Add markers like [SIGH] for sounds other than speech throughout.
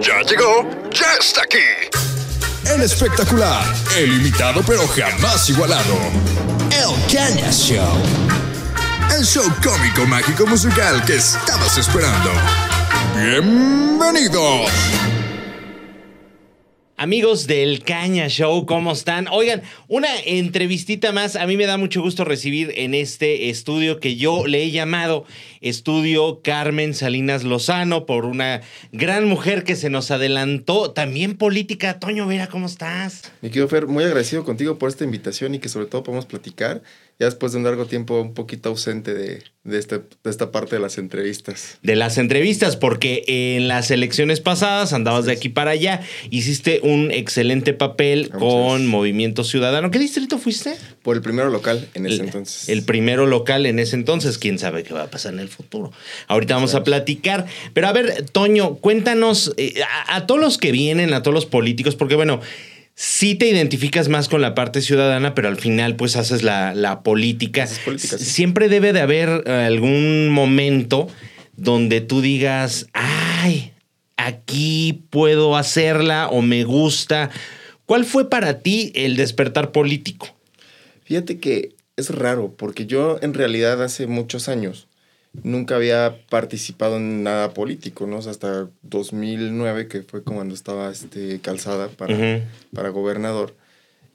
Ya llegó, ya está aquí. El espectacular, el imitado pero jamás igualado. El Caña Show. El show cómico, mágico, musical que estabas esperando. Bienvenidos. Amigos del Caña Show, ¿cómo están? Oigan, una entrevistita más. A mí me da mucho gusto recibir en este estudio que yo le he llamado Estudio Carmen Salinas Lozano por una gran mujer que se nos adelantó. También política. Toño Vera, ¿cómo estás? Mi querido Fer, muy agradecido contigo por esta invitación y que sobre todo podemos platicar ya después de un largo tiempo un poquito ausente de, de, este, de esta parte de las entrevistas. De las entrevistas, porque en las elecciones pasadas andabas de aquí para allá, hiciste un excelente papel Muchas con gracias. Movimiento Ciudadano. ¿Qué distrito fuiste? Por el primero local en ese El- entonces. El primero local en ese entonces. Quién sabe qué va a pasar en el futuro. Ahorita vamos a platicar. Pero a ver, Toño, cuéntanos eh, a, a todos los que vienen, a todos los políticos, porque bueno. Sí te identificas más con la parte ciudadana, pero al final pues haces la, la política. Haces política, sí. Siempre debe de haber algún momento donde tú digas, ay, aquí puedo hacerla o me gusta. ¿Cuál fue para ti el despertar político? Fíjate que es raro, porque yo en realidad hace muchos años nunca había participado en nada político, ¿no? O sea, hasta 2009, que fue cuando estaba este, calzada para, para gobernador.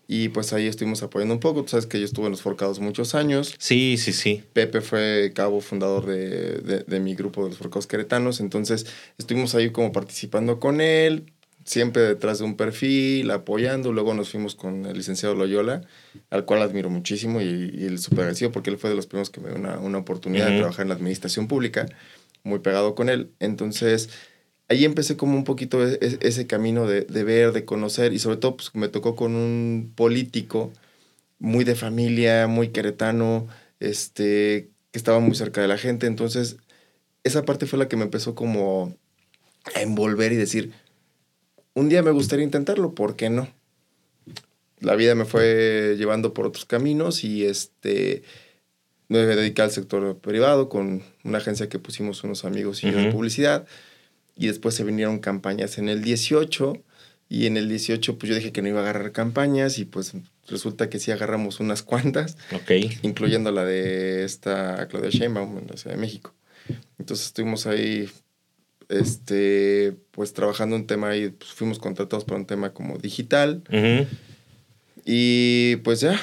Y pues ahí estuvimos apoyando un poco. Tú sabes que yo estuve en los Forcados muchos años. Sí, sí, sí. Pepe fue cabo fundador de, de- de mi grupo de los Forcados Queretanos, entonces estuvimos ahí como participando con él, siempre detrás de un perfil, apoyando, luego nos fuimos con el licenciado Loyola, al cual admiro muchísimo y, y el súper agradecido porque él fue de los primeros que me dio una, una oportunidad de trabajar en la administración pública, muy pegado con él, entonces ahí empecé como un poquito e- e- ese camino de, de ver, de conocer y sobre todo pues me tocó con un político muy de familia, muy queretano, este, que estaba muy cerca de la gente. Entonces, esa parte fue la que me empezó como a envolver y decir, un día me gustaría intentarlo, ¿por qué no? La vida me fue llevando por otros caminos y este me dediqué al sector privado con una agencia que pusimos unos amigos y yo de publicidad. Y después se vinieron campañas en el 18 y en el 18 pues yo dije que no iba a agarrar campañas y pues resulta que sí agarramos unas cuantas, incluyendo la de esta Claudia Sheinbaum en la Ciudad de México. Entonces estuvimos ahí este pues trabajando un tema ahí, pues fuimos contratados para un tema como digital y pues ya,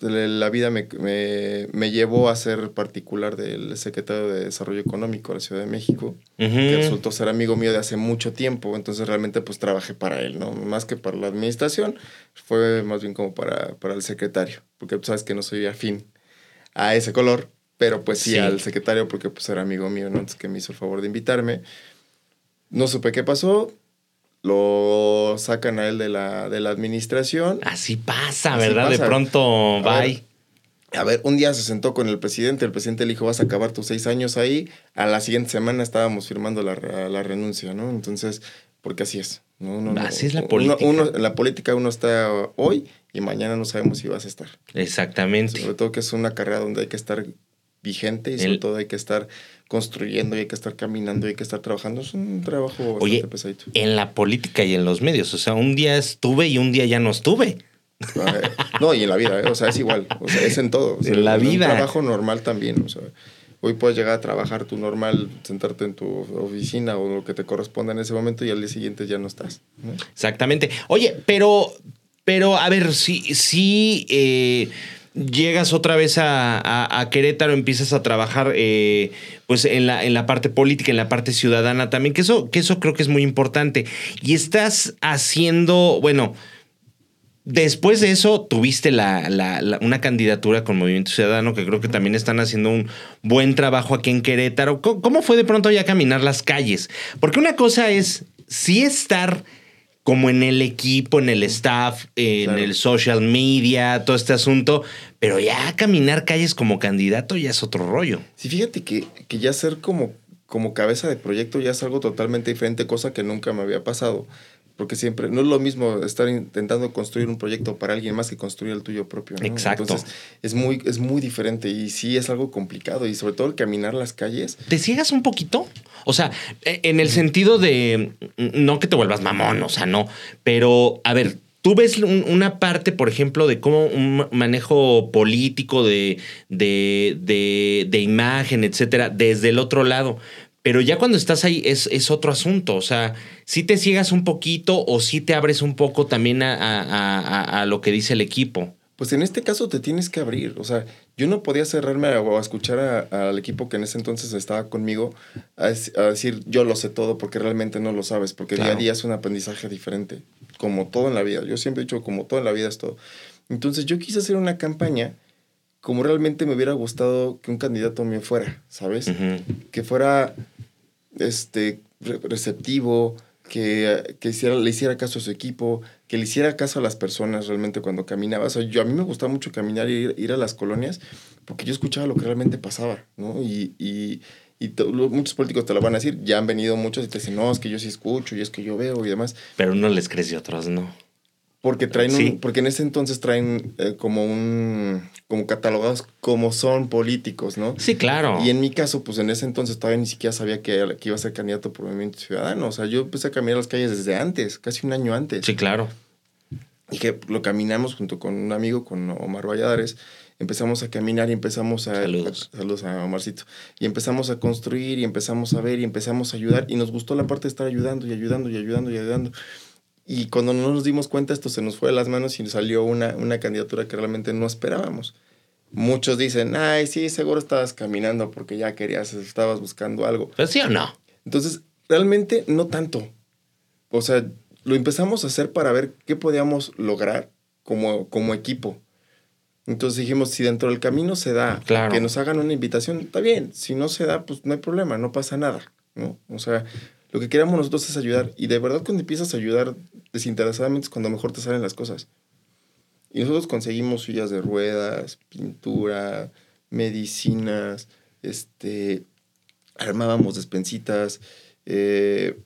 la vida me, me, me llevó a ser particular del secretario de Desarrollo Económico de la Ciudad de México, que Ujú. resultó ser amigo mío de hace mucho tiempo, entonces realmente pues trabajé para él, ¿no? Más que para la administración, fue más bien como para, para el secretario, porque tú sabes que no soy afín a ese color, pero pues sí, Sí. al secretario porque pues era amigo mío, ¿no? Entonces que me hizo el favor de invitarme. No supe qué pasó, lo sacan a él de la, de la administración. Así pasa, Así ¿verdad? De pronto, A ver, bye. A ver, un día se sentó con el presidente, el presidente le dijo, vas a acabar tus seis años ahí, a la siguiente semana estábamos firmando la, la renuncia, ¿no? Entonces, porque así es. ¿no? Así es la política. uno- en la política uno está hoy y mañana no sabemos si vas a estar. Exactamente. Sobre todo que es una carrera donde hay que estar vigente y sobre El- todo hay que estar construyendo y hay que estar caminando y hay que estar trabajando. Es un trabajo Oye, bastante pesadito. en la política y en los medios. O sea, un día estuve y un día ya no estuve. No, y en la vida, ¿eh? o sea, es igual, o sea, es en todo. o sea, En la vida. Un trabajo normal también, o sea, hoy puedes llegar a trabajar tu normal, sentarte en tu oficina o lo que te corresponda en ese momento y al día siguiente ya no estás. ¿no? Exactamente. Oye, pero, pero a ver, si, si eh, llegas otra vez a, a- a Querétaro, empiezas a trabajar eh, pues en la, en la parte política, en la parte ciudadana también, que eso, que eso creo que es muy importante. Y estás haciendo, bueno, Después de eso, tuviste la, la- la- una candidatura con Movimiento Ciudadano, que creo que también están haciendo un buen trabajo aquí en Querétaro. ¿Cómo, cómo fue de pronto ya caminar las calles? Porque una cosa es sí estar como en el equipo, en el staff, en Claro. el social media, todo este asunto, pero ya caminar calles como candidato ya es otro rollo. Sí, fíjate que, que ya ser como, como cabeza de proyecto ya es algo totalmente diferente, cosa que nunca me había pasado. Porque siempre, no es lo mismo estar intentando construir un proyecto para alguien más que construir el tuyo propio. ¿no? Exacto. Entonces, es muy, es muy diferente y sí es algo complicado. Y sobre todo el caminar las calles. ¿Te ciegas un poquito? O sea, e- en el sentido de, no que te vuelvas mamón, o sea, no, pero a ver, tú ves una parte, por ejemplo, de cómo un manejo político de, de, de, de imagen, etcétera, desde el otro lado. Pero ya cuando estás ahí es, es, otro asunto. O sea, si te ciegas un poquito o si te abres un poco también a, a, a, lo que dice el equipo. Pues en este caso te tienes que abrir. O sea, yo no podía cerrarme a, escuchar al equipo que en ese entonces estaba conmigo a, decir yo lo sé todo porque realmente no lo sabes, porque día a día es un aprendizaje diferente, como todo en la vida. Yo siempre he dicho, como todo en la vida es todo. Entonces yo quise hacer una campaña como realmente me hubiera gustado que un candidato me fuera, ¿sabes? Que fuera este, receptivo, que, que hiciera, le hiciera caso a su equipo, que le hiciera caso a las personas realmente cuando caminaba. O sea, yo, a mí me gustaba mucho caminar y ir, a las colonias porque yo escuchaba lo que realmente pasaba, ¿no? Y, y, y muchos políticos te lo van a decir, ya han venido muchos y te dicen, no, es que yo sí escucho y es que yo veo y demás. Pero uno les crece y otros no. Porque traen porque en ese entonces traen eh, como un, como catalogados como son políticos, ¿no? Sí, claro. Y en mi caso, pues en ese entonces todavía ni siquiera sabía que, que iba a ser candidato por Movimiento Ciudadano. O sea, yo empecé a caminar las calles desde antes, casi un año antes. Sí, claro. Y que lo caminamos junto con un amigo, con Omar Valladares. Empezamos a caminar y empezamos a... Saludos. A, saludos a Omarcito. Y empezamos a construir y empezamos a ver y empezamos a ayudar. Y nos gustó la parte de estar ayudando y ayudando y ayudando y ayudando. Y cuando no nos dimos cuenta, esto se nos fue de las manos y salió una, una candidatura que realmente no esperábamos. Muchos dicen, ay, sí, seguro estabas caminando porque ya querías, estabas buscando algo. ¿Pero sí o no? Entonces, realmente no tanto. O sea, lo empezamos a hacer para ver qué podíamos lograr como, como equipo. Entonces dijimos, si dentro del camino se da, que nos hagan una invitación, está bien. Si no se da, pues no hay problema, no pasa nada. ¿no? O sea, lo que queremos nosotros es ayudar. Y de verdad cuando empiezas a ayudar desinteresadamente es cuando mejor te salen las cosas. Y nosotros conseguimos sillas de ruedas, pintura, medicinas, este, armábamos despensitas, eh,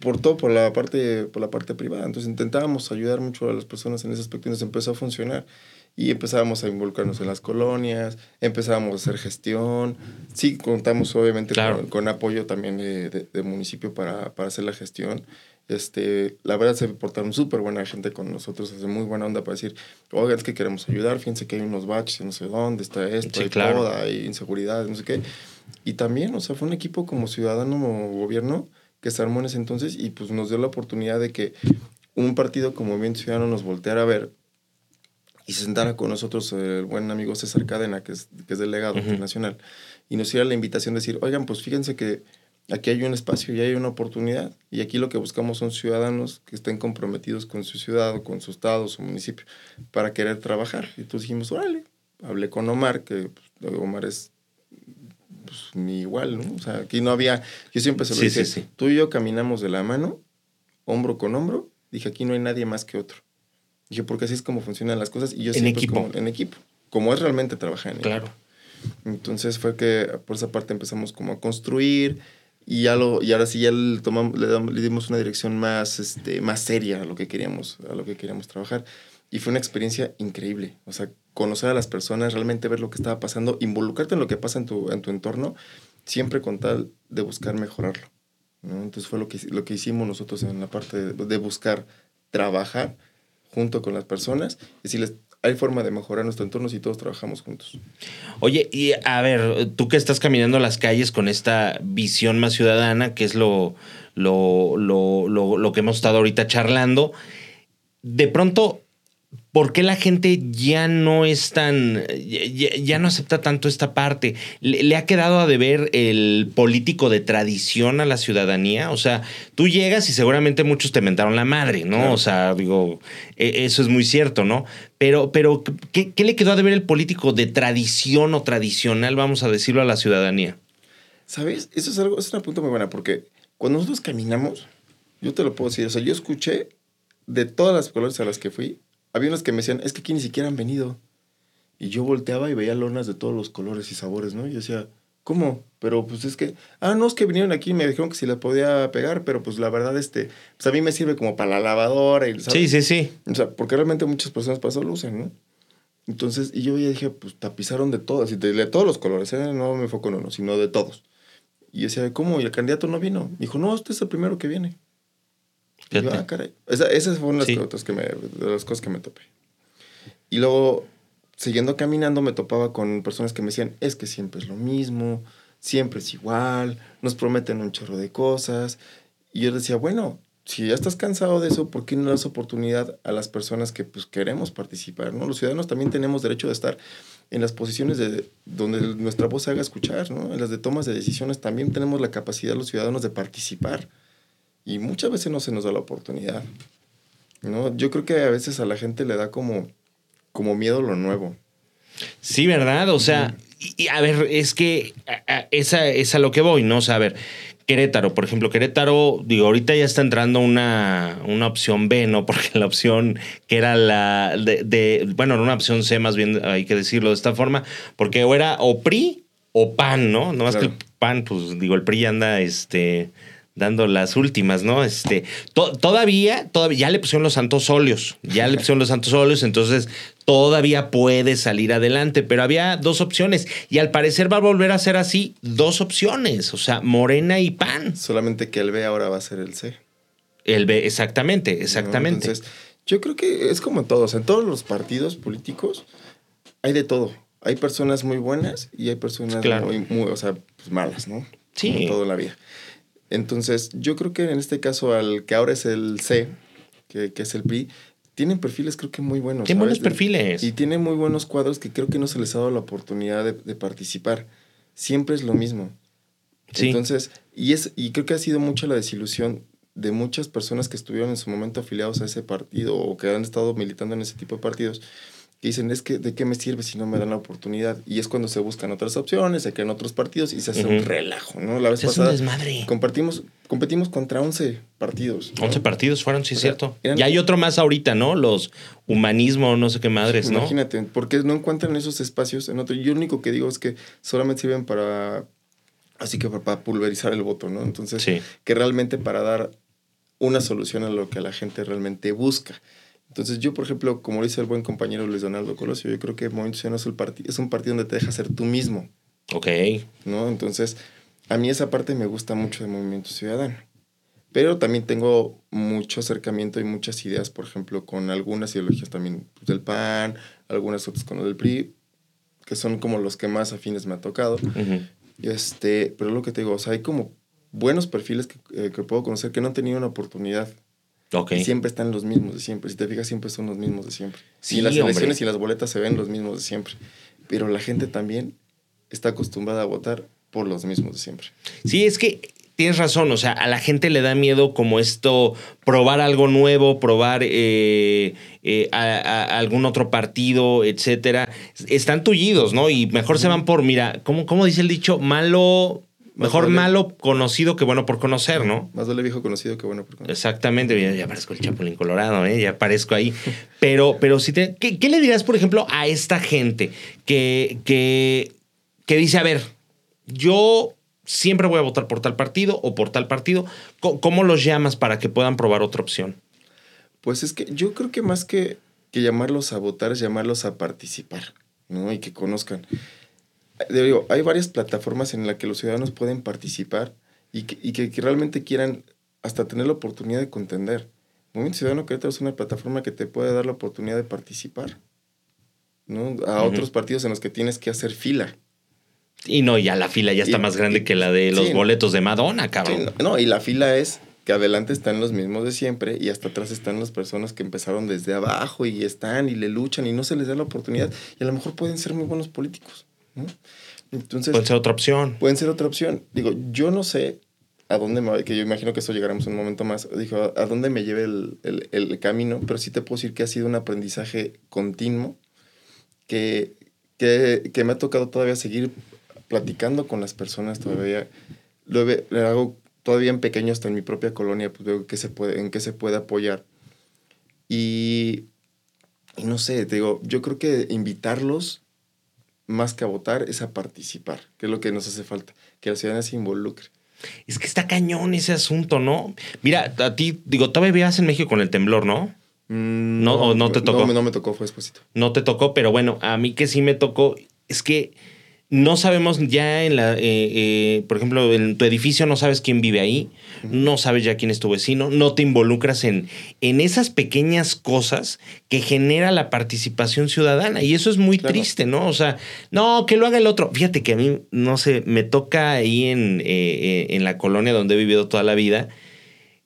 por todo, por la, parte, por la parte privada. Entonces intentábamos ayudar mucho a las personas en ese aspecto y nos empezó a funcionar y empezábamos a involucrarnos en las colonias, empezábamos a hacer gestión. Sí, contamos obviamente con, apoyo también de, municipio para, para, hacer la gestión. Este, la verdad se portaron súper buena gente con nosotros, hace muy buena onda para decir, oigan, es que queremos ayudar, fíjense que hay unos baches, no sé dónde está esto, hay claro. hay inseguridad, no sé qué. Y también, o sea, fue un equipo como ciudadano, como gobierno, que se armó en ese entonces y pues nos dio la oportunidad de que un partido como Movimiento Ciudadano nos volteara a ver y se sentara con nosotros el buen amigo César Cadena, que es, que es delegado internacional, y nos hiciera la invitación de decir, oigan, pues fíjense que aquí hay un espacio y hay una oportunidad, y aquí lo que buscamos son ciudadanos que estén comprometidos con su ciudad, o con su estado, su municipio, para querer trabajar. Y entonces dijimos, órale, hablé con Omar, que pues, Omar es pues, ni igual, ¿no? O sea, aquí no había, yo siempre se lo dije, tú y yo caminamos de la mano, hombro con hombro, dije, aquí no hay nadie más que otro. Dije, porque así es como funcionan las cosas. Y yo en equipo. en equipo. Como es realmente trabajar en claro. Entonces fue que por esa parte empezamos como a construir y ya lo y ahora sí ya le, tomamos, le, dimos una dirección más este más seria a lo que queríamos a lo que queríamos trabajar y fue una experiencia increíble o sea conocer a las personas realmente ver lo que estaba pasando involucrarte en lo que pasa en tu en tu entorno siempre con tal de buscar mejorarlo ¿no? entonces fue lo que lo que hicimos nosotros en la parte de, de buscar trabajar junto con las personas y decirles, hay forma de mejorar nuestro entorno si todos trabajamos juntos. Oye, y a ver, tú que estás caminando las calles con esta visión más ciudadana, que es lo, lo, lo, lo, lo que hemos estado ahorita charlando, de pronto ¿Por qué la gente ya no es tan, ya, no acepta tanto esta parte? ¿Le, ha quedado a deber el político de tradición a la ciudadanía? O sea, tú llegas y seguramente muchos te mentaron la madre, ¿no? O sea, digo, e, eso es muy cierto, ¿no? Pero, pero ¿qué, ¿qué, le quedó a deber el político de tradición o tradicional, vamos a decirlo, a la ciudadanía? ¿Sabes? Eso es algo, es una punto muy buena, porque cuando nosotros caminamos, yo te lo puedo decir, o sea, yo escuché de todas las colores a las que fui, había unos que me decían, es que aquí ni siquiera han venido. Y yo volteaba y veía lonas de todos los colores y sabores, ¿no? Y yo decía, ¿cómo? Pero pues es que, ah, no, es que vinieron aquí y me dijeron que si la podía pegar, pero pues la verdad, este, pues a mí me sirve como para la lavadora. Y, Sí, sí, sí. O sea, porque realmente muchas personas para eso lo usan, ¿no? Entonces, y yo ya dije, pues tapizaron de todas, y de, de todos los colores, ¿eh? no me enfoco en uno, sino de todos. Y yo decía, ¿cómo? ¿Y el candidato no vino? Dijo, no, usted es el primero que viene. Y yo, ah, caray. Esa- esas fueron las, Sí. cosas que me, de las cosas que me topé. Y luego, siguiendo caminando, me topaba con personas que me decían, es que siempre es lo mismo, siempre es igual, nos prometen un chorro de cosas. Y yo decía, bueno, si ya estás cansado de eso, ¿por qué no das oportunidad a las personas que pues, queremos participar? ¿no? Los ciudadanos también tenemos derecho de estar en las posiciones de, donde nuestra voz se haga escuchar, ¿no? En las de tomas de decisiones también tenemos la capacidad los ciudadanos de participar. Y muchas veces no se nos da la oportunidad. ¿no? Yo creo que a veces a la gente le da como, como miedo lo nuevo. Sí, ¿verdad? O sea, y, y a ver, es que a- a- esa es a lo que voy, ¿no? O sea, a ver, Querétaro, por ejemplo, Querétaro, digo, ahorita ya está entrando una, una opción B, ¿no? [LAUGHS] Porque la opción que era la de, de- bueno, era una opción C más bien, hay que decirlo de esta forma, porque o era o PRI o PAN, ¿no? No más Claro. que el PAN, pues digo, el PRI anda, este dando las últimas, ¿no? Este, to- todavía, todavía, ya le pusieron los santos óleos, ya le pusieron los santos óleos, entonces todavía puede salir adelante, pero había dos opciones y al parecer va a volver a ser así, dos opciones, o sea, Morena y PAN. Solamente que el B ahora va a ser el C. El B, exactamente, ¿no? exactamente. Entonces, yo creo que es como en todos. En todos los partidos políticos hay de todo. Hay personas muy buenas y hay personas Claro. muy, muy, o sea, pues, malas, ¿no? Sí. Como todo en la vida. Entonces, yo creo que en este caso, al que ahora es el C, que, que es el PRI, tienen perfiles creo que muy buenos. Tienen buenos perfiles. Y tienen muy buenos cuadros que creo que no se les ha dado la oportunidad de, de participar. Siempre es lo mismo. Sí. Entonces, y, es, y creo que ha sido mucha la desilusión de muchas personas que estuvieron en su momento afiliados a ese partido o que han estado militando en ese tipo de partidos, que dicen, es que, ¿de qué me sirve si no me dan la oportunidad? Y es cuando se buscan otras opciones, se crean otros partidos y se hace un relajo, ¿no? La vez Se pasada desmadre. compartimos, competimos contra 11 partidos. ¿no? 11 partidos fueron, sí, es O sea, cierto. eran- Y hay otro más ahorita, ¿no? Los humanismo, no sé qué madres, ¿no? Imagínate, porque no encuentran esos espacios en otro. Yo lo único que digo es que solamente sirven para, así que para, para pulverizar el voto, ¿no? Entonces, Sí. que realmente para dar una solución a lo que la gente realmente busca. Entonces, yo, por ejemplo, como lo dice el buen compañero Luis Donaldo Colosio, yo creo que Movimiento Ciudadano es, el parti- es un partido donde te deja ser tú mismo, Ok. ¿no? Entonces, a mí esa parte me gusta mucho de Movimiento Ciudadano. Pero también tengo mucho acercamiento y muchas ideas, por ejemplo, con algunas ideologías también pues, del PAN, algunas otras con lo del PRI, que son como los que más afines me ha tocado. Ujú. Este, pero lo que te digo, o sea, hay como buenos perfiles que, eh, que puedo conocer que no han tenido una oportunidad. Y siempre están los mismos de siempre. Si te fijas, siempre son los mismos de siempre. Sí, y las hombre. elecciones y las boletas se ven los mismos de siempre. Pero la gente también está acostumbrada a votar por los mismos de siempre. Sí, es que tienes razón, o sea, a la gente le da miedo como esto, probar algo nuevo, probar eh, eh, a, a- a algún otro partido, etcétera. Están tullidos, ¿no? Y mejor se van por, mira, ¿cómo, cómo dice el dicho? Malo, mejor vale- malo conocido que bueno por conocer, ¿no? Más vale viejo conocido que bueno por conocer. Exactamente, ya, ya parezco el Chapulín Colorado, ¿eh? ya aparezco ahí. Pero, pero si te, ¿qué, qué le dirás, por ejemplo, a esta gente que, que, que dice, a ver, yo siempre voy a votar por tal partido o por tal partido? ¿Cómo, cómo los llamas para que puedan probar otra opción? Pues es que yo creo que más que, que llamarlos a votar es llamarlos a participar, ¿no? Y que conozcan. Digo, hay varias plataformas en las que los ciudadanos pueden participar y que, y que, que realmente quieran hasta tener la oportunidad de contender. Movimiento Ciudadano Querétaro es una plataforma que te puede dar la oportunidad de participar, ¿no? A otros partidos en los que tienes que hacer fila. Y no, ya la fila ya está Y- más grande y- que la de los sí. boletos de Madonna, cabrón. no, y la fila es que adelante están los mismos de siempre y hasta atrás están las personas que empezaron desde abajo y están y le luchan y no se les da la oportunidad y a lo mejor pueden ser muy buenos políticos. ¿No? Entonces, Puede ser otra opción. pueden ser otra opción. Digo, yo no sé a dónde me que yo imagino que eso llegaremos en un momento más, dijo, a, a dónde me lleve el, el- el camino, pero sí te puedo decir que ha sido un aprendizaje continuo que, que, que me ha tocado todavía seguir platicando con las personas todavía. Lo ve- lo hago todavía en pequeño, hasta en mi propia colonia, pues veo que se puede, en qué se puede apoyar. Y, y no sé, te digo, yo creo que invitarlos más que a votar es a participar, que es lo que nos hace falta, que la ciudadanía se involucre. Es que está cañón ese asunto, ¿no? Mira, a ti, digo, todavía vivías en México con el temblor, ¿no? Mm, No, ¿o no te tocó? No, no me tocó, fue despuésito. no te tocó, pero bueno, a mí que sí me tocó, es que no sabemos ya en la, eh, eh, por ejemplo, en tu edificio no sabes quién vive ahí, no sabes ya quién es tu vecino, no te involucras en, en esas pequeñas cosas que genera la participación ciudadana. Y eso es muy triste, ¿no? O sea, no, que lo haga el otro. Fíjate que a mí, no sé, me toca ahí en, eh, en la colonia donde he vivido toda la vida.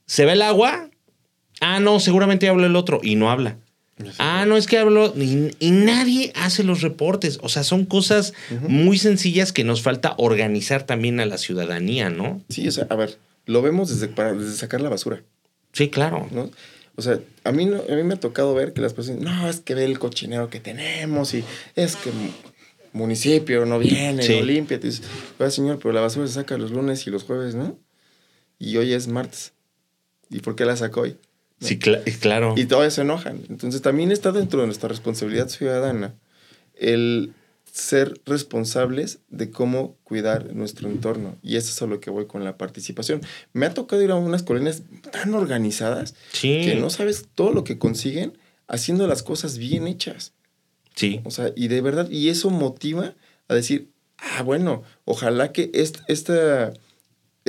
Se ve el agua. Ah, no, seguramente habla el otro y no habla. Ah, no es que hablo y, nadie hace los reportes. O sea, son cosas muy sencillas que nos falta organizar también a la ciudadanía, ¿no? Sí, o sea, a ver, lo vemos desde, para, desde sacar la basura. Sí, claro. ¿no? O sea, a mí, a mí me ha tocado ver que las personas, no, es que ve el cochinero que tenemos y es que municipio no viene, no limpia. dices, señor, pero la basura se saca los lunes y los jueves, ¿no? Y hoy es martes. ¿Y por qué la sacó hoy? Sí, claro. Y todavía se enojan. Entonces también está dentro de nuestra responsabilidad ciudadana el ser responsables de cómo cuidar nuestro entorno. Y eso es a lo que voy con la participación. Me ha tocado ir a unas colonias tan organizadas que no sabes todo lo que consiguen haciendo las cosas bien hechas. Sí. O sea, y de verdad, y eso motiva a decir, ah, bueno, ojalá que esta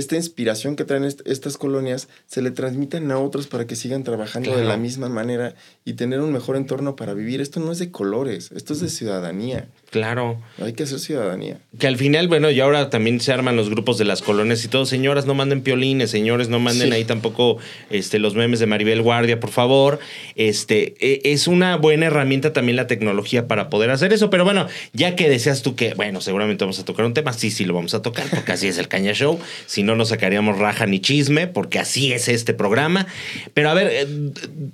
esta inspiración que traen estas colonias se le transmiten a otros para que sigan trabajando de la misma manera y tener un mejor entorno para vivir. Esto no es de colores, esto es de ciudadanía. Claro. Hay que hacer ciudadanía. Que al final, bueno, y ahora también se arman los grupos de las colonias y todo. Señoras, no manden piolines, señores, no manden ahí tampoco este, los memes de Maribel Guardia, por favor. Este, e, es una buena herramienta también la tecnología para poder hacer eso. Pero bueno, ya que deseas tú que, bueno, seguramente vamos a tocar un tema, sí, sí lo vamos a tocar, porque así es el Caña Show. Si no, no sacaríamos raja ni chisme, porque así es este programa. Pero a ver, eh,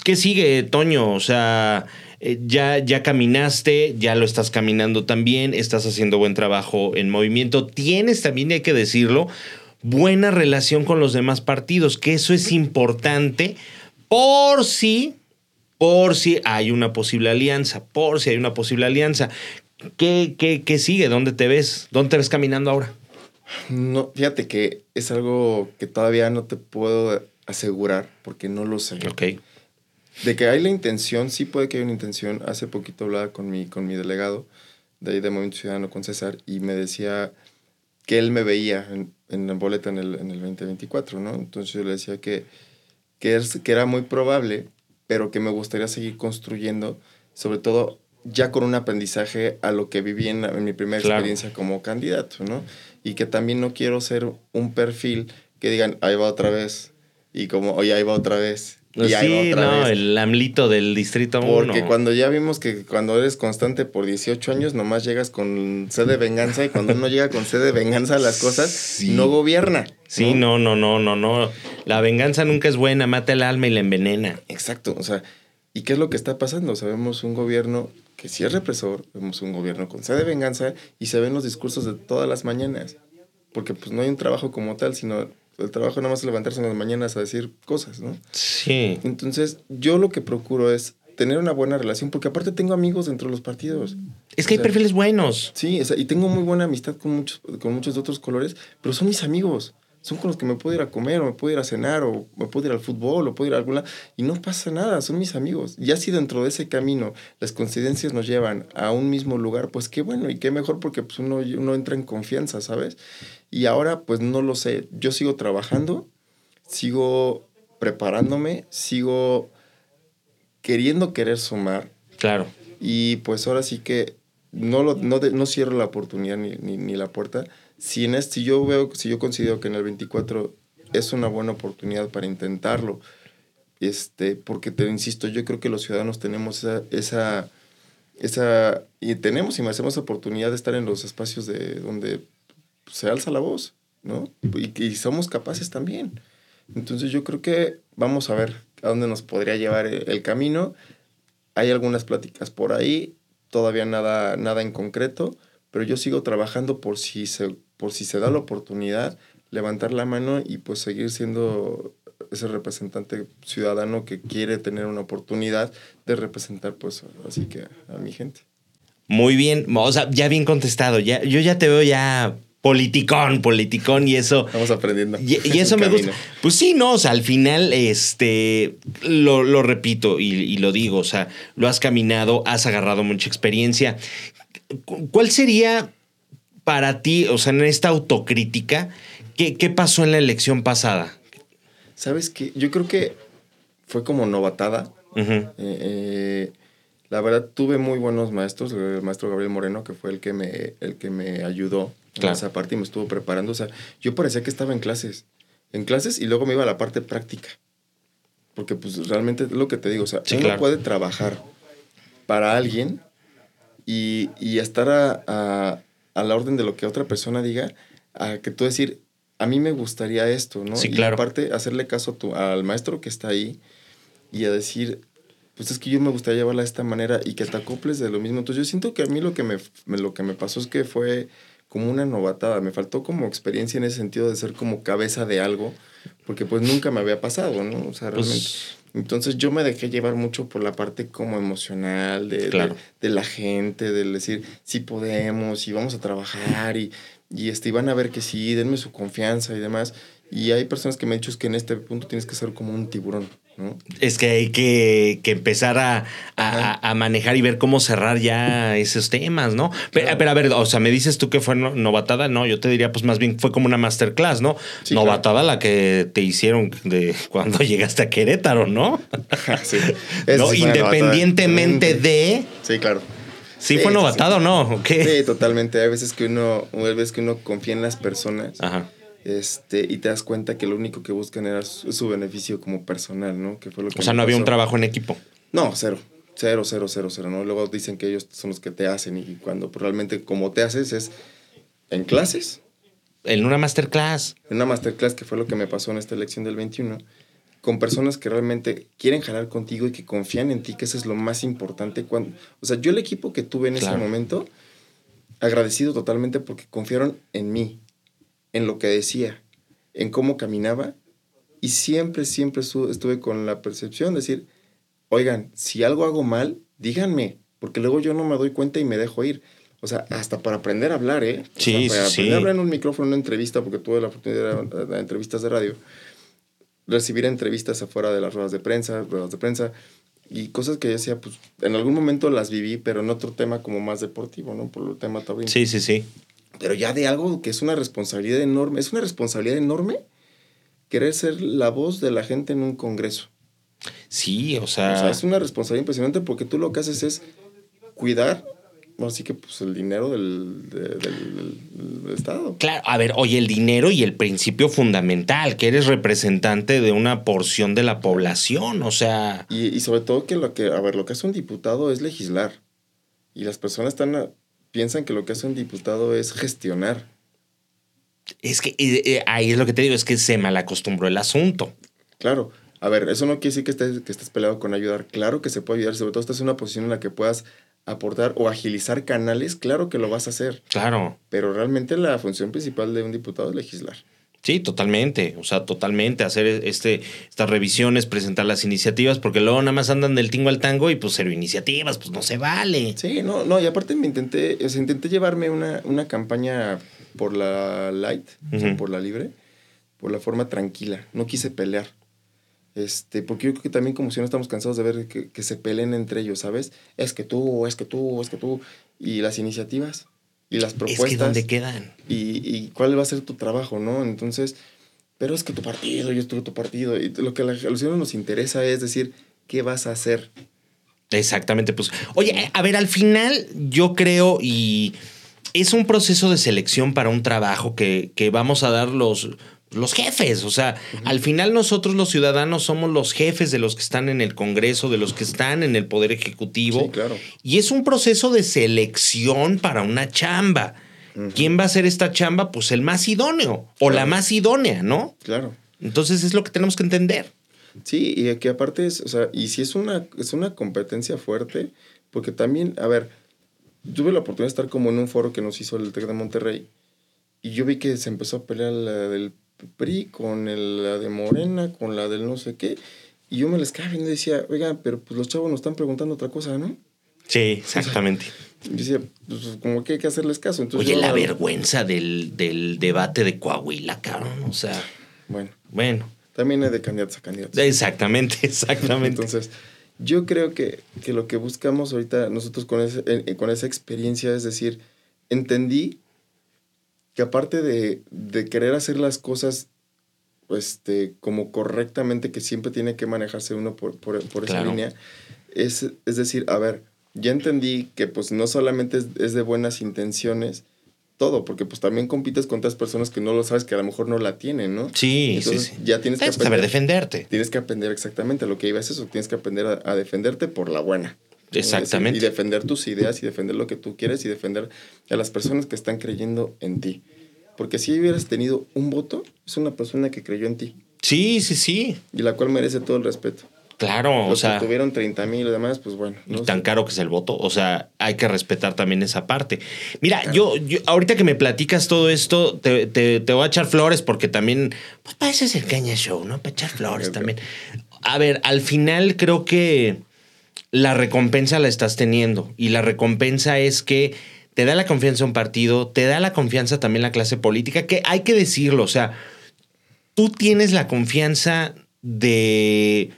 ¿qué sigue, Toño? O sea. Eh, ya, ya caminaste, ya lo estás caminando también, estás haciendo buen trabajo en movimiento, tienes también, hay que decirlo, buena relación con los demás partidos, que eso es importante por si, por si hay una posible alianza, por si hay una posible alianza. ¿Qué, qué, qué sigue? ¿Dónde te ves? ¿Dónde te ves caminando ahora? No, fíjate que es algo que todavía no te puedo asegurar porque no lo sé. Ok. De que hay la intención, sí puede que haya una intención. Hace poquito hablaba con mi, con mi delegado de ahí de Movimiento Ciudadano, con César, y me decía que él me veía en, en la boleta en el, en el 2024, ¿no? Entonces yo le decía que, que, es, que era muy probable, pero que me gustaría seguir construyendo, sobre todo ya con un aprendizaje a lo que viví en, mi primera experiencia como candidato, ¿no? Y que también no quiero ser un perfil que digan, ahí va otra vez, y como, oye, ahí va otra vez, sí, no, el amlito del distrito 1. Porque cuando ya vimos que cuando eres constante por 18 años, nomás llegas con sed de venganza y cuando uno llega con sed de venganza a las cosas, no gobierna. Sí, no, no, no, no, no. La venganza nunca es buena, mata el alma y la envenena. Exacto, o sea, ¿y qué es lo que está pasando? Sabemos un gobierno que sí es represor, vemos un gobierno con sed de venganza y se ven los discursos de todas las mañanas. Porque pues no hay un trabajo como tal, sino el trabajo nada más es levantarse en las mañanas a decir cosas, ¿no? Sí. Entonces, yo lo que procuro es tener una buena relación, porque aparte tengo amigos dentro de los partidos. Es que hay perfiles buenos. Sí, y tengo muy buena amistad con muchos, con muchos de otros colores, pero son mis amigos. Son con los que me puedo ir a comer, o me puedo ir a cenar, o me puedo ir al fútbol, o puedo ir a algún lado. Y no pasa nada, son mis amigos. Y así dentro de ese camino las coincidencias nos llevan a un mismo lugar, pues qué bueno y qué mejor, porque pues uno, uno entra en confianza, ¿sabes? Y ahora, pues no lo sé. Yo sigo trabajando, sigo preparándome, sigo queriendo querer sumar. Claro. Y pues ahora sí que no, lo, no, no cierro la oportunidad ni, ni, la puerta. Si, en este, si yo veo, si yo considero que en el 24 es una buena oportunidad para intentarlo, este, porque te insisto, yo creo que los ciudadanos tenemos esa, esa, esa y tenemos y me hacemos oportunidad de estar en los espacios de donde se alza la voz, ¿no? Y, somos capaces también. Entonces yo creo que vamos a ver a dónde nos podría llevar el, camino. Hay algunas pláticas por ahí, todavía nada, nada en concreto, pero yo sigo trabajando por si, se, por si se da la oportunidad, levantar la mano y pues seguir siendo ese representante ciudadano que quiere tener una oportunidad de representar pues así que a mi gente. Muy bien, o sea, ya bien contestado, ya, yo ya te veo ya politicón, politicón y eso. Estamos aprendiendo. Y, eso me gusta. Pues sí, no, o sea, al final, este, lo, repito y, lo digo, o sea, lo has caminado, has agarrado mucha experiencia. ¿Cuál sería para ti, o sea, en esta autocrítica, ¿qué, qué pasó en la elección pasada? ¿Sabes qué? Yo creo que fue como novatada. Eh, eh, la verdad, tuve muy buenos maestros. El maestro Gabriel Moreno, que fue el que me, el que me ayudó Claro. esa parte y me estuvo preparando. O sea, yo parecía que estaba en clases. En clases y luego me iba a la parte práctica. Porque, pues, realmente es lo que te digo. O sea, Sí, uno claro. puede trabajar para alguien y, y estar a, a- a la orden de lo que otra persona diga, a que tú decir, a mí me gustaría esto, ¿no? Sí, y claro. aparte, hacerle caso a tu- al maestro que está ahí y a decir, pues es que yo me gustaría llevarla de esta manera y que te acoples de lo mismo. Entonces yo siento que a mí lo que me, me- lo que me pasó es que fue como una novatada, me faltó como experiencia en ese sentido de ser como cabeza de algo, porque pues nunca me había pasado, ¿no? O sea, Pues, realmente. Entonces yo me dejé llevar mucho por la parte como emocional de, de- la gente, del decir, sí podemos y vamos a trabajar y, y este, y van a ver que sí, denme su confianza y demás. Y hay personas que me han dicho es que en este punto tienes que ser como un tiburón, ¿no? Es que hay que, que empezar a, a- a manejar y ver cómo cerrar ya esos temas, ¿no? Pero, pero, a ver, o sea, me dices tú que fue no- novatada, no, yo te diría, pues más bien fue como una masterclass, ¿no? Sí, novatada la que te hicieron de cuando [LAUGHS] llegaste a Querétaro, ¿no? [LAUGHS] Sí. [LAUGHS] ¿No? sí. Independientemente de. Sí, claro. ¿Sí, Sí, fue novatada o no? ¿O qué? Sí, totalmente. Hay veces que uno, hay veces que uno confía en las personas Ajá. Este, y te das cuenta que lo único que buscan era su, su beneficio como personal, ¿no? Que fue lo que O sea, no había un trabajo en equipo. No, cero. Cero, cero, cero, cero, ¿no? Luego dicen que ellos son los que te hacen y cuando pues, realmente como te haces es en clases, En una masterclass. en una masterclass que fue lo que me pasó en esta elección del 21, con personas que realmente quieren jalar contigo y que confían en ti, que eso es lo más importante. Cuando, o sea, yo el equipo que tuve en Claro. ese momento, agradecido totalmente porque confiaron en mí, en lo que decía, en cómo caminaba y siempre, siempre estu- estuve con la percepción de decir, oigan, si algo hago mal, díganme, porque luego yo no me doy cuenta y me dejo ir. O sea, hasta para aprender a hablar, ¿eh? O Sí, sea, para sí, aprender a hablar en un micrófono, en una entrevista, porque tuve la oportunidad de dar entrevistas de radio, recibir entrevistas afuera de las ruedas de prensa, ruedas de prensa, y cosas que yo decía, pues en algún momento las viví, pero en otro tema como más deportivo, ¿no? Por el tema taurino. Sí, sí, sí. Pero ya de algo que es una responsabilidad enorme, es una responsabilidad enorme querer ser la voz de la gente en un congreso. Sí, o O sea. sea, es una responsabilidad impresionante porque tú lo que haces es cuidar, así que pues el dinero del, de- del- del- del Estado. Claro, a ver, oye, el dinero y el principio fundamental, que eres representante de una porción de la población, o sea, Y, y sobre todo que lo que, a ver, lo que hace un diputado es legislar. Y las personas están piensan que lo que hace un diputado es gestionar. es que eh, eh, ahí es lo que te digo, es que se malacostumbró el asunto. Claro. A ver, eso no quiere decir que estés, que estés peleado con ayudar. Claro que se puede ayudar. Sobre todo estás en una posición en la que puedas aportar o agilizar canales. Claro que lo vas a hacer. Claro. Pero realmente la función principal de un diputado es legislar. Sí, totalmente. O sea, totalmente. Hacer este, estas revisiones, presentar las iniciativas, porque luego nada más andan del tingo al tango y pues cero iniciativas, pues no se vale. Sí, no, no, y aparte me intenté, o sea, intenté llevarme una, una campaña por la light, o sea, por la libre, por la forma tranquila. No quise pelear. Este, porque yo creo que también como si no estamos cansados de ver que, que se peleen entre ellos, ¿sabes? Es que tú, es que tú, es que tú. Y las iniciativas y las Es propuestas. que ¿dónde quedan? y, y cuál va a ser tu trabajo, ¿no? Entonces, pero es que tu partido, yo estuve tu partido. Y lo que a los ciudadanos nos interesa es decir, ¿qué vas a hacer? Exactamente, pues. Oye, a ver, al final yo creo y es un proceso de selección para un trabajo que, que vamos a dar los, los jefes. O sea, al final nosotros los ciudadanos somos los jefes de los que están en el Congreso, de los que están en el Poder Ejecutivo. Sí, claro. Y es un proceso de selección para una chamba. ¿Quién va a hacer esta chamba? Pues el más idóneo o la más idónea, ¿no? Claro. Entonces es lo que tenemos que entender. Sí, y que aparte es, o sea, y si es una, es una competencia fuerte, porque también, a ver, tuve la oportunidad de estar como en un foro que nos hizo el TEC de Monterrey, y yo vi que se empezó a pelear la del PRI con el- la de Morena, con la del no sé qué, y yo me les quedaba viendo y decía, oiga, pero pues los chavos nos están preguntando otra cosa, ¿no? Sí, exactamente. [LAUGHS] Decía, pues como que hay que hacerles caso. Entonces, Oye, yo- la vergüenza del, del debate de Coahuila, cabrón. O sea, Bueno, bueno. también hay de candidatos a candidatos. Exactamente, [LAUGHS] exactamente. Entonces, yo creo que, que lo que buscamos ahorita nosotros con, ese- con esa experiencia es decir, entendí que aparte de, de querer hacer las cosas este, como correctamente, que siempre tiene que manejarse uno por, por, por esa Claro. línea, es, es decir, a ver, ya entendí que pues no solamente es, es de buenas intenciones todo, porque pues también compites con otras personas que no lo sabes, que a lo mejor no la tienen, ¿no? Sí, Entonces, sí, sí. ya tienes que Tienes que saber aprender. defenderte. Tienes que aprender exactamente lo que iba es eso, tienes que aprender a, a defenderte por la buena. ¿No? Exactamente. Y defender tus ideas y defender lo que tú quieres y defender a las personas que están creyendo en ti. Porque si hubieras tenido un voto, es una persona que creyó en ti Sí, sí, sí. y la cual merece todo el respeto. Claro, o sea, que tuvieron 30 mil y demás, pues bueno. y ¿no? tan caro que es el voto. O sea, hay que respetar también esa parte. Mira, yo, yo, ahorita que me platicas todo esto, te, te- te voy a echar flores porque también, pues para eso es el Caña Show, ¿no? Para echar flores también. A ver, al final creo que la recompensa la estás teniendo y la recompensa es que te da la confianza un partido, te da la confianza también la clase política, que hay que decirlo, o sea, tú tienes la confianza de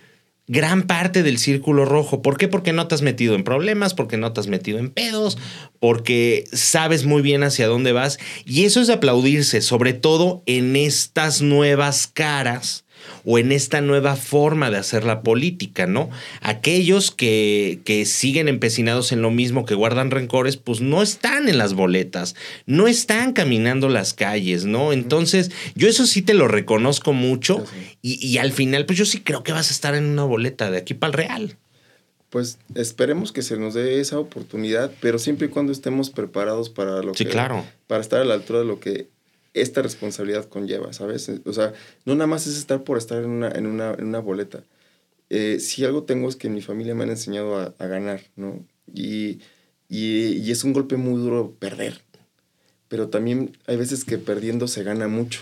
gran parte del círculo rojo. ¿Por qué? Porque no te has metido en problemas, porque no te has metido en pedos, porque sabes muy bien hacia dónde vas. Y eso es aplaudirse, sobre todo en estas nuevas caras o en esta nueva forma de hacer la política, ¿no? Aquellos que, que siguen empecinados en lo mismo, que guardan rencores, pues no están en las boletas, no están caminando las calles, ¿no? Entonces, yo eso sí te lo reconozco mucho y, y al final, pues yo sí creo que vas a estar en una boleta de aquí para el Real. Pues esperemos que se nos dé esa oportunidad, pero siempre y cuando estemos preparados para lo Sí, que... claro. Para estar a la altura de lo que esta responsabilidad conlleva, ¿sabes? O sea, no nada más es estar por estar en una, en una, en una boleta. Eh, si algo tengo es que mi familia me han enseñado a, a ganar, ¿no? Y, y, y es un golpe muy duro perder. Pero también hay veces que perdiendo se gana mucho.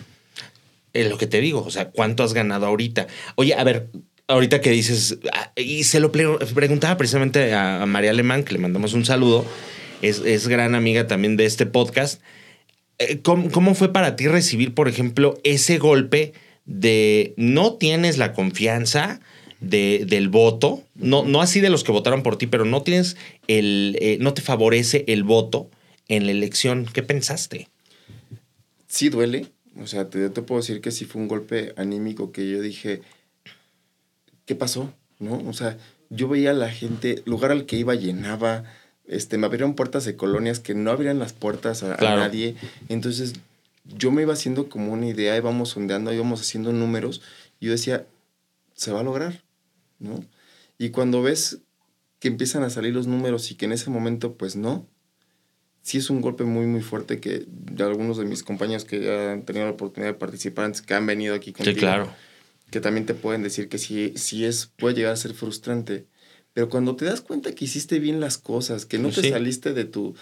Es lo que te digo, o sea, ¿cuánto has ganado ahorita? Oye, a ver, ahorita que dices, ah, y se lo preguntaba precisamente a, a María Alemán, que le mandamos un saludo, es, es gran amiga también de este podcast. Eh, ¿Cómo, cómo fue para ti recibir, por ejemplo, ese golpe de no tienes la confianza de, del voto? No, no así de los que votaron por ti, pero no tienes el, eh, no te favorece el voto en la elección. ¿Qué pensaste? sí duele. O sea, te, te puedo decir que sí fue un golpe anímico que yo dije, ¿qué pasó? ¿No? O sea, yo veía a la gente, lugar al que iba llenaba, este, me abrieron puertas de colonias que no abrían las puertas a, nadie. Entonces, yo me iba haciendo como una idea, íbamos sondeando, íbamos haciendo números, y yo decía, se va a lograr, ¿no? Y cuando ves que empiezan a salir los números y que en ese momento, pues no, sí es un golpe muy, muy fuerte que de algunos de mis compañeros que ya han tenido la oportunidad de participar antes, que han venido aquí Sí, contigo, claro. que también te pueden decir que sí, sí es, puede llegar a ser frustrante. Pero cuando te das cuenta que hiciste bien las cosas, que no Pues te sí. saliste de tu,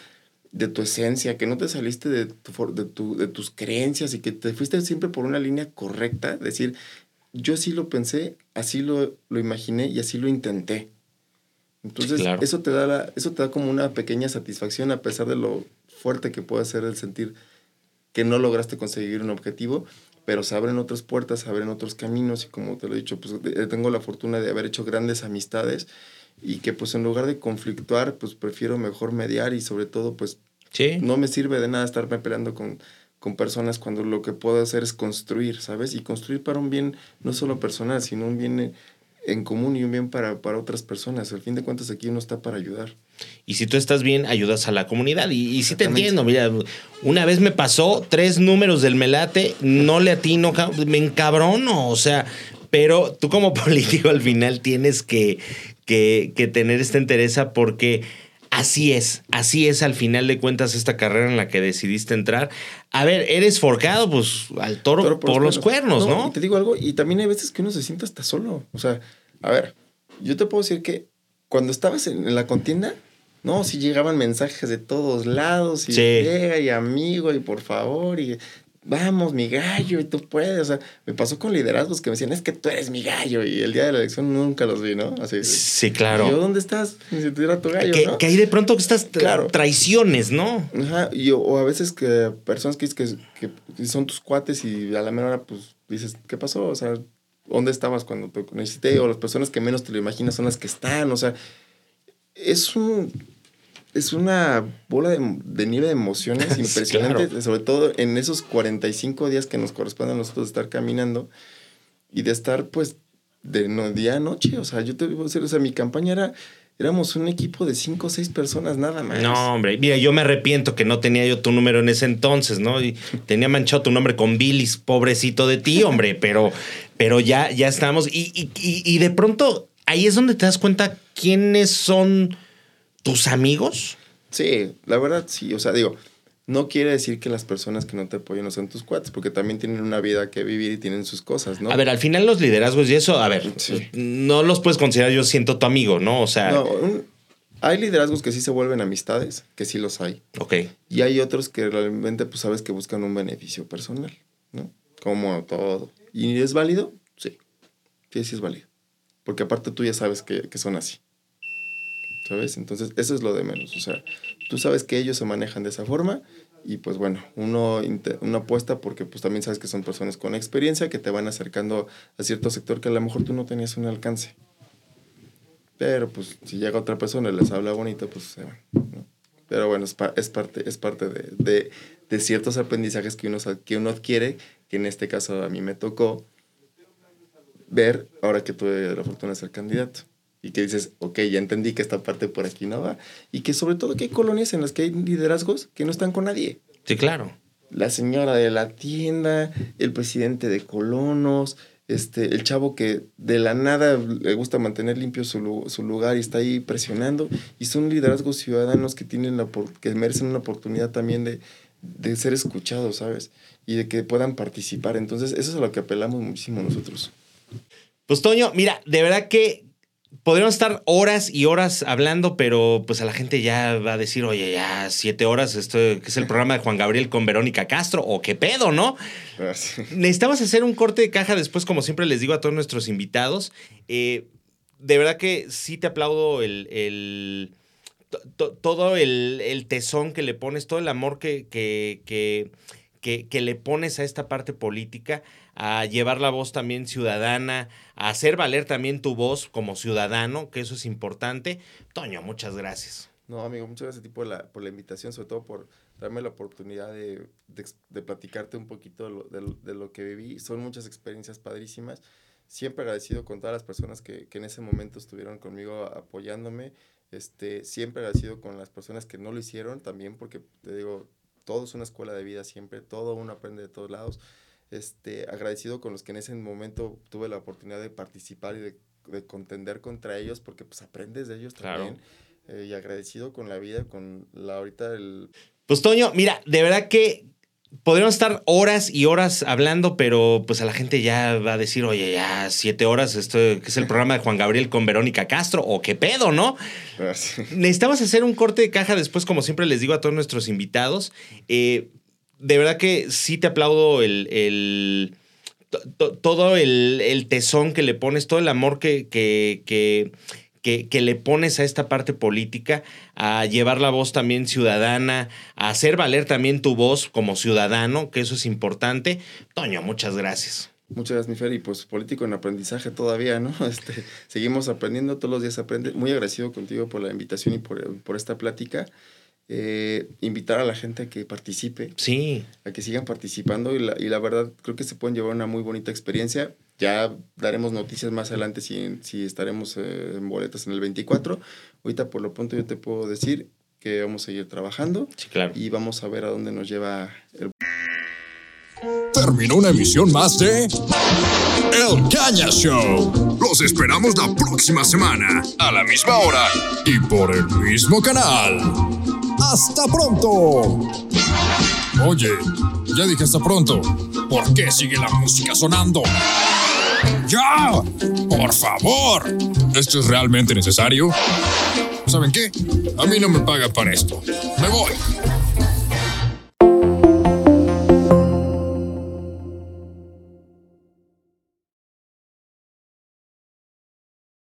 de tu esencia, que no te saliste de, tu, de, tu- de tus creencias y que te fuiste siempre por una línea correcta, decir, yo así lo pensé, así lo, lo imaginé y así lo intenté. Entonces, claro. eso, te da la, eso te da como una pequeña satisfacción a pesar de lo fuerte que puede ser el sentir que no lograste conseguir un objetivo, pero se abren otras puertas, se abren otros caminos y como te lo he dicho, pues eh, tengo la fortuna de haber hecho grandes amistades y que pues en lugar de conflictuar, pues prefiero mejor mediar y sobre todo pues Sí. no me sirve de nada estarme peleando con, con personas cuando lo que puedo hacer es construir, ¿sabes? Y construir para un bien no solo personal, sino un bien en común y un bien para, para otras personas. Al fin de cuentas aquí uno está para ayudar. Y si tú estás bien, ayudas a la comunidad. Y, y sí te entiendo. Mira, una vez me pasó tres números del melate, no le atino, me encabrono. O sea, pero tú como [LAUGHS] político al final tienes que, que, que tener esta entereza porque así es, así es al final de cuentas esta carrera en la que decidiste entrar. A ver, eres forcado, pues al toro, Toro por, los cuernos, ¿no? y te digo algo, y también hay veces que uno se siente hasta solo. O sea, a ver, yo te puedo decir que cuando estabas en, la contienda, no, si llegaban mensajes de todos lados, y Sí. llega, y amigo, y por favor, y vamos, mi gallo, y tú puedes. O sea, me pasó con liderazgos que me decían, es que tú eres mi gallo, y el día de la elección nunca los vi, ¿no? Así. Sí, ¿Y yo claro. dónde estás? Ni si tú era tu gallo, Que, ¿no? que hay de pronto estas tra- Claro. traiciones, ¿no? Ajá, y, o- a veces que personas que, que, que son tus cuates y a la menor hora, pues dices, ¿qué pasó? O sea, ¿dónde estabas cuando te necesité? O las personas que menos te lo imaginas son las que están, o sea, es un. Es una bola de, de nieve de emociones [LAUGHS] impresionante, claro. sobre todo en esos 45 días que nos corresponden a nosotros estar caminando y de estar pues de no, día a noche. O sea, yo te digo, o sea, mi campaña era, éramos un equipo de 5 o 6 personas nada más. No, hombre, mira, yo me arrepiento que no tenía yo tu número en ese entonces, ¿no? Y [LAUGHS] tenía manchado tu nombre con bilis, pobrecito de ti, hombre, [LAUGHS] pero, pero ya, ya estamos. Y, y, y, y de pronto ahí es donde te das cuenta quiénes son tus amigos. Sí, la verdad sí. O sea, digo, no quiere decir que las personas que no te apoyen no sean tus cuates, porque también tienen una vida que vivir y tienen sus cosas, ¿no? A ver, al final los liderazgos y eso, a ver, Sí. no los puedes considerar yo siento tu amigo, ¿no? O sea, No, hay liderazgos que sí se vuelven amistades, que sí los hay. ok. Y hay otros que realmente, pues sabes que buscan un beneficio personal, ¿no? Como todo. ¿Y es válido? Sí. Sí, sí es válido. Porque aparte tú ya sabes que, que son así. ¿Sabes? Entonces, eso es lo de menos. O sea, tú sabes que ellos se manejan de esa forma y pues bueno, uno, apuesta porque pues también sabes que son personas con experiencia que te van acercando a cierto sector que a lo mejor tú no tenías un alcance. Pero pues si llega otra persona y les habla bonito, pues se van. ¿no? Pero bueno, es, pa- es parte, es parte de, de, de ciertos aprendizajes que uno, que uno adquiere, que en este caso a mí me tocó ver ahora que tuve la fortuna de ser candidato. Y que dices, ok, ya entendí que esta parte por aquí no va. Y que sobre todo que hay colonias en las que hay liderazgos que no están con nadie. Sí, claro. La señora de la tienda, el presidente de colonos, este, el chavo que de la nada le gusta mantener limpio su, su lugar y está ahí presionando. Y son liderazgos ciudadanos que, tienen la, que merecen una oportunidad también de, de ser escuchados, ¿sabes? Y de que puedan participar. Entonces, eso es a lo que apelamos muchísimo nosotros. Pues Toño, mira, de verdad que podríamos estar horas y horas hablando, pero pues a la gente ya va a decir, oye, ya siete horas, esto es el programa de Juan Gabriel con Verónica Castro, o qué pedo, ¿no? Necesitamos hacer un corte de caja después, como siempre les digo a todos nuestros invitados. Eh, de verdad que sí te aplaudo el, el- to- to- todo el, el tesón que le pones, todo el amor que, que, que, que- le pones a esta parte política, a llevar la voz también ciudadana, a hacer valer también tu voz como ciudadano, que eso es importante. Toño, muchas gracias. No, amigo, muchas gracias a ti por la, por la invitación, sobre todo por darme la oportunidad de, de, platicarte un poquito de lo, de lo- de lo que viví. Son muchas experiencias padrísimas. Siempre agradecido con todas las personas que, que en ese momento estuvieron conmigo apoyándome. Este, siempre agradecido con las personas que no lo hicieron también, porque te digo, todo es una escuela de vida siempre, todo uno aprende de todos lados. Este, agradecido con los que en ese momento tuve la oportunidad de participar y de, de contender contra ellos, porque pues aprendes de ellos Claro. también. Eh, y agradecido con la vida, con la ahorita el... Pues Toño, mira, de verdad que podríamos estar horas y horas hablando, pero pues a la gente ya va a decir, oye, ya siete horas, esto que es el programa de Juan Gabriel con Verónica Castro, o qué pedo, ¿no? Necesitamos hacer un corte de caja después, como siempre les digo a todos nuestros invitados. Eh, de verdad que sí te aplaudo el, el- to- to- todo el, el tesón que le pones, todo el amor que, que, que, que- que le pones a esta parte política, a llevar la voz también ciudadana, a hacer valer también tu voz como ciudadano, que eso es importante. Toño, muchas gracias. Muchas gracias, mi Fer, y pues político en aprendizaje todavía, ¿no? [LAUGHS] Este, seguimos aprendiendo, todos los días aprende. Muy agradecido contigo por la invitación y por, por esta plática. Eh, invitar a la gente a que participe, Sí, a que sigan participando y la, y la verdad creo que se pueden llevar una muy bonita experiencia. Ya daremos noticias más adelante si, si estaremos eh, en boletas en el 24. Ahorita por lo pronto yo te puedo decir que vamos a seguir trabajando sí, claro. y vamos a ver a dónde nos lleva el Terminó una emisión más de El Caña Show. Los esperamos la próxima semana, a la misma hora. Y por el mismo canal. ¡Hasta pronto! Oye, ya dije hasta pronto. ¿Por qué sigue la música sonando? ¡Ya! ¡Por favor! ¿Esto es realmente necesario? ¿Saben qué? A mí no me pagan para esto. Me voy.